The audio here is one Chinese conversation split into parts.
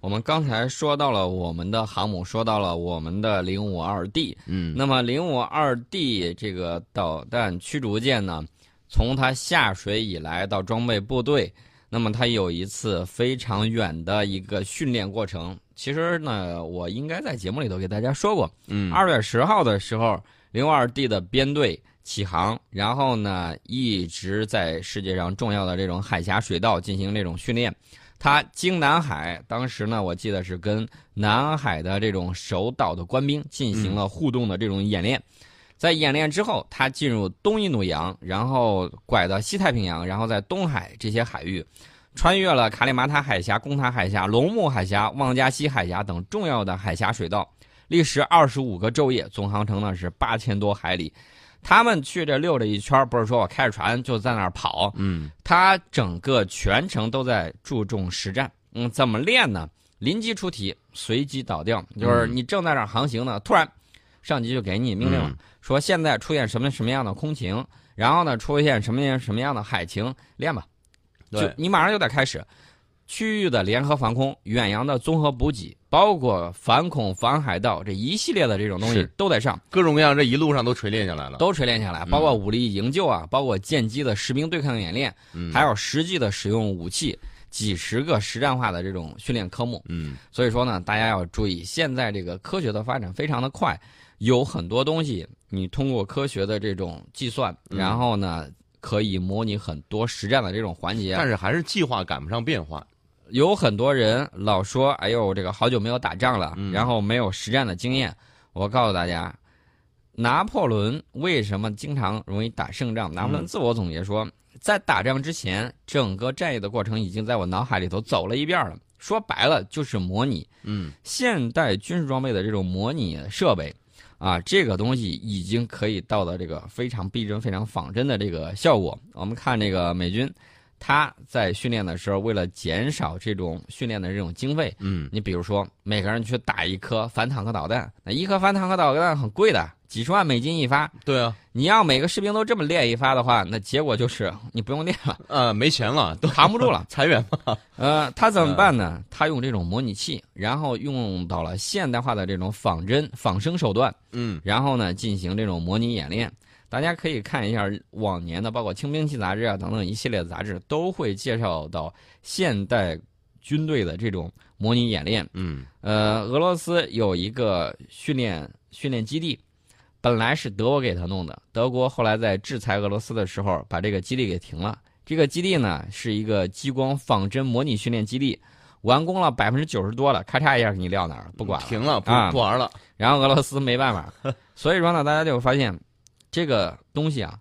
我们刚才说到了我们的航母，说到了我们的零五二 D。嗯，那么零五二 D 这个导弹驱逐舰呢，从它下水以来到装备部队，那么它有一次非常远的一个训练过程。其实呢，我应该在节目里头给大家说过。嗯，二月十号的时候，零五二 D 的编队起航，然后呢，一直在世界上重要的这种海峡水道进行这种训练。它经南海，当时呢，我记得是跟南海的这种守岛的官兵进行了互动的这种演练。在演练之后，他进入东印度洋，然后拐到西太平洋，然后在东海这些海域，穿越了卡里马塔海峡、公塔海峡、龙目海峡、旺加西海峡等重要的海峡水道，历时二十五个昼夜，总航程呢是八千多海里。他们去这溜了一圈，不是说我开着船就在那儿跑，嗯，他整个全程都在注重实战。嗯，怎么练呢？临机出题，随机倒掉，就是你正在那儿航行呢，突然上级就给你命令了，嗯说现在出现什么什么样的空情，然后呢出现什么样什么样的海情，练吧。就对，你马上就得开始。区域的联合防空、远洋的综合补给，包括反恐、反海盗这一系列的这种东西都得上。各种各样这一路上都锤炼下来了。都锤炼下来，嗯包括武力营救啊，包括舰机的实兵对抗演练，嗯，还有实际的使用武器，几十个实战化的这种训练科目。嗯，所以说呢，大家要注意，现在这个科学的发展非常的快，有很多东西你通过科学的这种计算，嗯然后呢可以模拟很多实战的这种环节。但是还是计划赶不上变化。有很多人老说：“哎呦，这个好久没有打仗了，嗯然后没有实战的经验。”我告诉大家，拿破仑为什么经常容易打胜仗？拿破仑嗯自我总结说，在打仗之前，整个战役的过程已经在我脑海里头走了一遍了。说白了就是模拟嗯，现代军事装备的这种模拟设备，啊，这个东西已经可以到了这个非常逼真、非常仿真的这个效果。我们看这个美军，他在训练的时候，为了减少这种训练的这种经费，嗯，你比如说每个人去打一颗反坦克导弹，那一颗反坦克导弹很贵的，几十万美金一发。对啊，你要每个士兵都这么练一发的话，那结果就是你不用练了，呃，没钱了，都扛不住了。裁员嘛。呃，他怎么办呢？他用这种模拟器，然后用到了现代化的这种仿真、仿生手段，嗯，然后呢进行这种模拟演练。大家可以看一下往年的，包括《轻兵器》杂志啊等等一系列的杂志，都会介绍到现代军队的这种模拟演练。嗯，呃，俄罗斯有一个训练训练基地，本来是德国给他弄的，德国后来在制裁俄罗斯的时候，把这个基地给停了。这个基地呢是一个激光仿真模拟训练基地，完工了百分之九十多了，咔嚓一下给你撂那儿，不管了。停了，不啊不玩了。然后俄罗斯没办法，所以说呢，大家就会发现这个东西啊，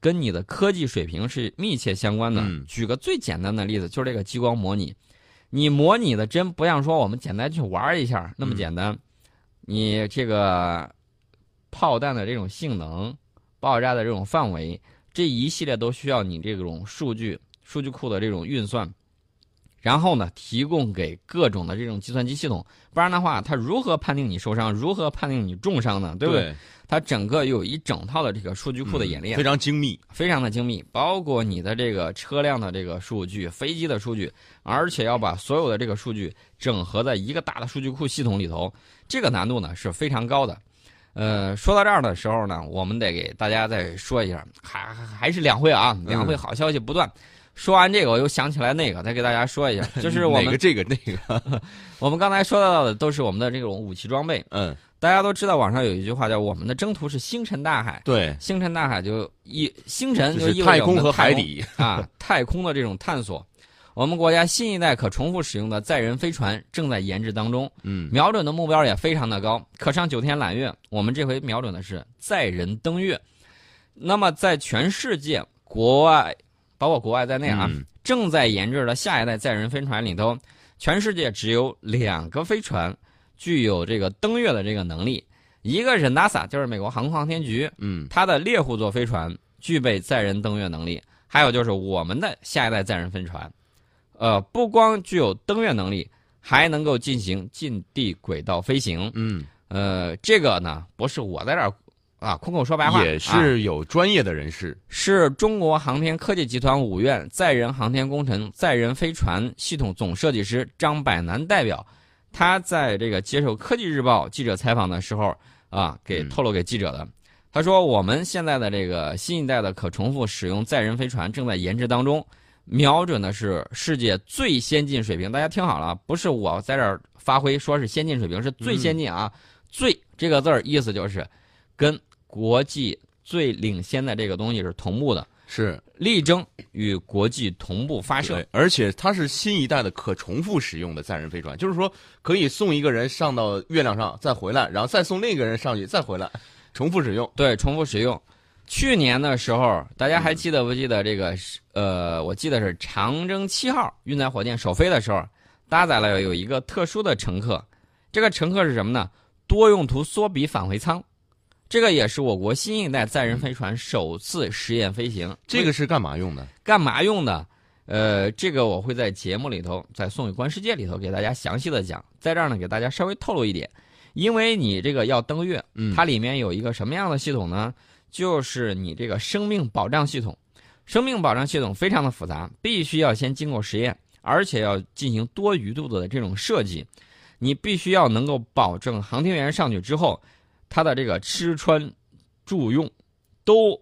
跟你的科技水平是密切相关的。嗯举个最简单的例子，就是这个激光模拟，你模拟的真不像说我们简单去玩一下那么简单，你这个炮弹的这种性能、爆炸的这种范围，这一系列都需要你这种数据数据库的这种运算。然后呢，提供给各种的这种计算机系统，不然的话，它如何判定你受伤，如何判定你重伤呢？对不对？对？它整个有一整套的这个数据库的演练，嗯非常精密。非常的精密，包括你的这个车辆的这个数据、飞机的数据，而且要把所有的这个数据整合在一个大的数据库系统里头，这个难度呢是非常高的。呃，说到这儿的时候呢，我们得给大家再说一下，还还还是两会啊，两会好消息不断。说完这个，我又想起来那个，再给大家说一下，就是我们这个那个，我们刚才说到的都是我们的这种武器装备。嗯，大家都知道，网上有一句话叫“我们的征途是星辰大海”，对，星辰大海就一星辰就就是意味着太空和海底。啊，太空的这种探索。我们国家新一代可重复使用的载人飞船正在研制当中，嗯，瞄准的目标也非常的高，可上九天揽月。我们这回瞄准的是载人登月。那么，在全世界国外，包括国外在内啊，嗯。正在研制的下一代载人飞船里头，全世界只有两个飞船具有这个登月的这个能力，一个是 NASA，就是美国航空航天局，嗯。它的猎户座飞船具备载人登月能力，还有就是我们的下一代载人飞船，呃，不光具有登月能力，还能够进行近地轨道飞行。嗯，呃，这个呢不是我在这儿啊，空口说白话也啊是有专业的人士。是中国航天科技集团五院载人航天工程载人飞船系统总设计师张百南代表，他在这个接受科技日报记者采访的时候啊，给嗯透露给记者的。他说：“我们现在的这个新一代的可重复使用载人飞船正在研制当中，瞄准的是世界最先进水平。大家听好了，不是我在这儿发挥说是先进水平，是最先进啊！最这个字儿意思就是跟国际最领先的这个东西是同步的，是力争与国际同步发射。，而且它是新一代的可重复使用的载人飞船，就是说可以送一个人上到月亮上再回来，然后再送另一个人上去再回来，重复使用。对，重复使用。去年的时候，大家还记得不记得这个是？呃，我记得是长征七号运载火箭首飞的时候，搭载了有一个特殊的乘客。这个乘客是什么呢？多用途缩比返回舱。这个也是我国新一代载人飞船首次实验飞行。这个是干嘛用的？干嘛用的？呃，这个我会在节目里头，在《宋宇观世界》里头给大家详细的讲。在这儿呢，给大家稍微透露一点，因为你这个要登月，嗯它里面有一个什么样的系统呢？就是你这个生命保障系统。生命保障系统非常的复杂，必须要先经过实验，而且要进行多余度的这种设计。你必须要能够保证航天员上去之后，他的这个吃穿住用都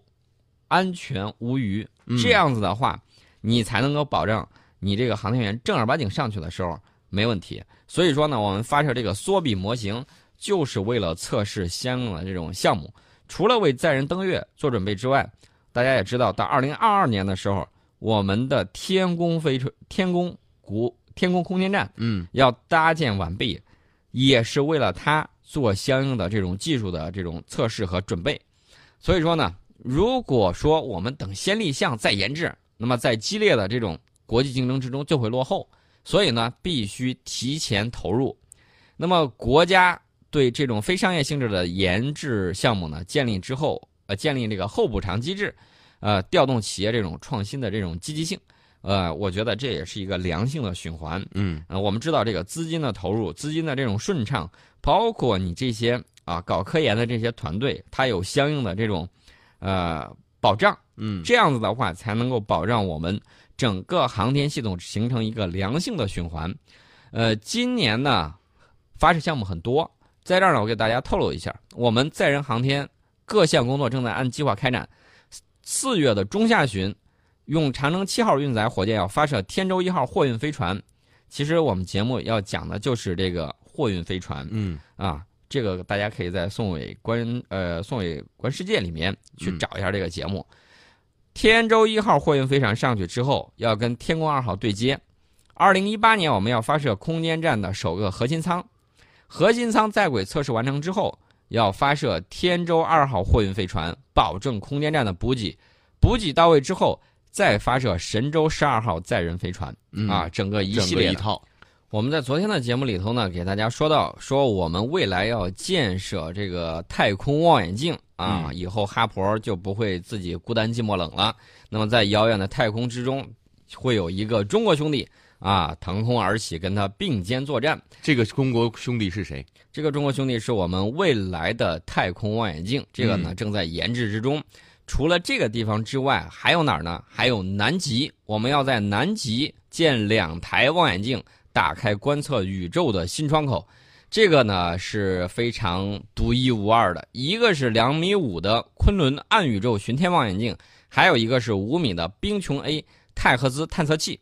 安全无虞。嗯这样子的话，你才能够保证你这个航天员正儿八经上去的时候没问题。所以说呢，我们发射这个缩比模型，就是为了测试相应的这种项目。除了为载人登月做准备之外，大家也知道，到二零二二年的时候，我们的天宫飞船、天宫国、天宫空间站嗯要搭建完毕，也是为了它做相应的这种技术的这种测试和准备。所以说呢，如果说我们等先立项再研制，那么在激烈的这种国际竞争之中就会落后。所以呢，必须提前投入。那么国家对这种非商业性质的研制项目呢，建立之后，呃，建立这个后补偿机制，呃，调动企业这种创新的这种积极性，呃，我觉得这也是一个良性的循环。嗯呃，我们知道这个资金的投入，资金的这种顺畅，包括你这些啊搞科研的这些团队，它有相应的这种呃保障，嗯这样子的话才能够保障我们整个航天系统形成一个良性的循环。呃，今年呢发射项目很多，在这儿呢我给大家透露一下，我们载人航天各项工作正在按计划开展。四月的中下旬，用长征七号运载火箭要发射天舟一号货运飞船。其实我们节目要讲的就是这个货运飞船嗯啊，这个大家可以在宋伟观呃宋伟观世界里面去嗯找一下这个节目。天舟一号货运飞船上去之后，要跟天宫二号对接。二零一八年我们要发射空间站的首个核心舱，核心舱在轨测试完成之后，要发射天舟二号货运飞船，保证空间站的补给。补给到位之后，再发射神舟十二号载人飞船嗯啊，整个一系列一套。我们在昨天的节目里头呢，给大家说到，说我们未来要建设这个太空望远镜啊，嗯以后哈勃就不会自己孤单寂寞冷了。那么在遥远的太空之中，会有一个中国兄弟啊腾空而起，跟他并肩作战。这个中国兄弟是谁？这个中国兄弟是我们未来的太空望远镜，这个呢嗯正在研制之中。除了这个地方之外，还有哪儿呢？还有南极，我们要在南极建两台望远镜，打开观测宇宙的新窗口。这个呢？是非常独一无二的，一个是两米五的昆仑暗宇宙巡天望远镜，还有一个是五米的冰穹 A 太赫兹探测器。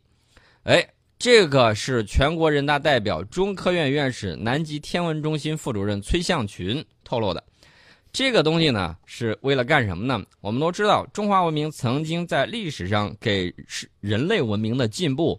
哎，这个是全国人大代表、中科院院士、南极天文中心副主任崔向群透露的。这个东西呢，是为了干什么呢？我们都知道，中华文明曾经在历史上给是人类文明的进步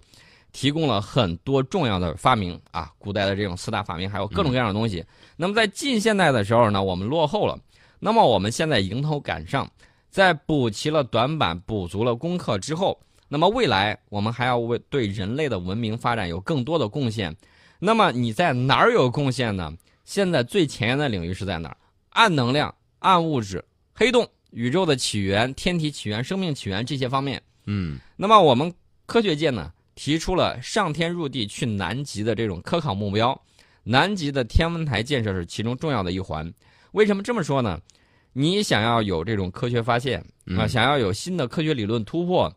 提供了很多重要的发明啊，古代的这种四大发明，还有各种各样的东西。那么在近现代的时候呢，我们落后了。那么我们现在迎头赶上，在补齐了短板、补足了功课之后，那么未来我们还要为对人类的文明发展有更多的贡献。那么你在哪儿有贡献呢？现在最前沿的领域是在哪儿？暗能量、暗物质、黑洞、宇宙的起源、天体起源、生命起源这些方面。嗯那么我们科学界呢提出了上天入地去南极的这种科考目标，南极的天文台建设是其中重要的一环。为什么这么说呢？你想要有这种科学发现啊，嗯想要有新的科学理论突破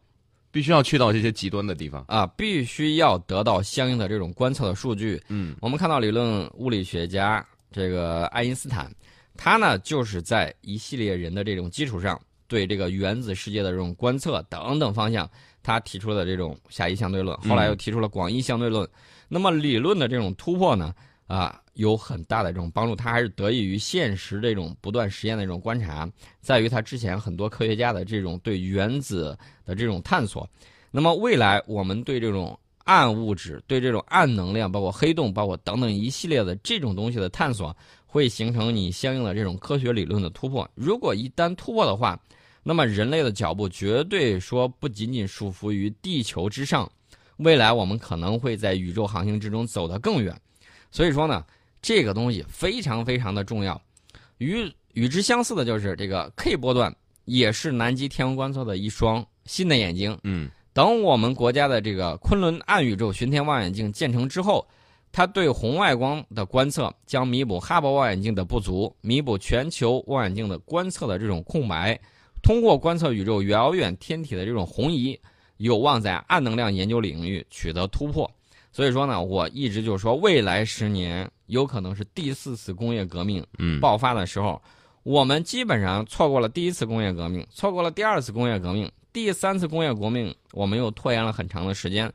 必须要去到这些极端的地方。啊，必须要得到相应的这种观测的数据。嗯我们看到理论物理学家这个爱因斯坦，他呢就是在一系列人的这种基础上，对这个原子世界的这种观测等等方向，他提出了这种狭义相对论，后来又提出了广义相对论。那么理论的这种突破呢，啊，有很大的这种帮助，它还是得益于现实这种不断实验的这种观察，在于他之前很多科学家的这种对原子的这种探索。那么未来我们对这种暗物质、对这种暗能量，包括黑洞，包括等等一系列的这种东西的探索，会形成你相应的这种科学理论的突破。如果一旦突破的话，那么人类的脚步绝对说不仅仅束缚于地球之上，未来我们可能会在宇宙航行之中走得更远。所以说呢，这个东西非常非常的重要。与与之相似的就是这个 K 波段，也是南极天文观测的一双新的眼睛。嗯等我们国家的这个昆仑暗宇宙巡天望远镜建成之后，它对红外光的观测将弥补哈勃望远镜的不足，弥补全球望远镜的观测的这种空白。通过观测宇宙遥远天体的这种红移，有望在暗能量研究领域取得突破。所以说呢，我一直就说，未来十年有可能是第四次工业革命嗯爆发的时候，我们基本上错过了第一次工业革命，错过了第二次工业革命，第三次工业革命我们又拖延了很长的时间。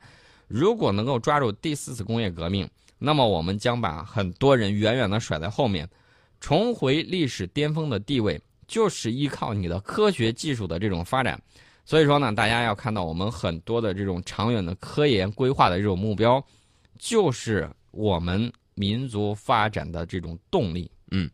如果能够抓住第四次工业革命，那么我们将把很多人远远的甩在后面，重回历史巅峰的地位，就是依靠你的科学技术的这种发展。所以说呢，大家要看到我们很多的这种长远的科研规划的这种目标，就是我们民族发展的这种动力。嗯，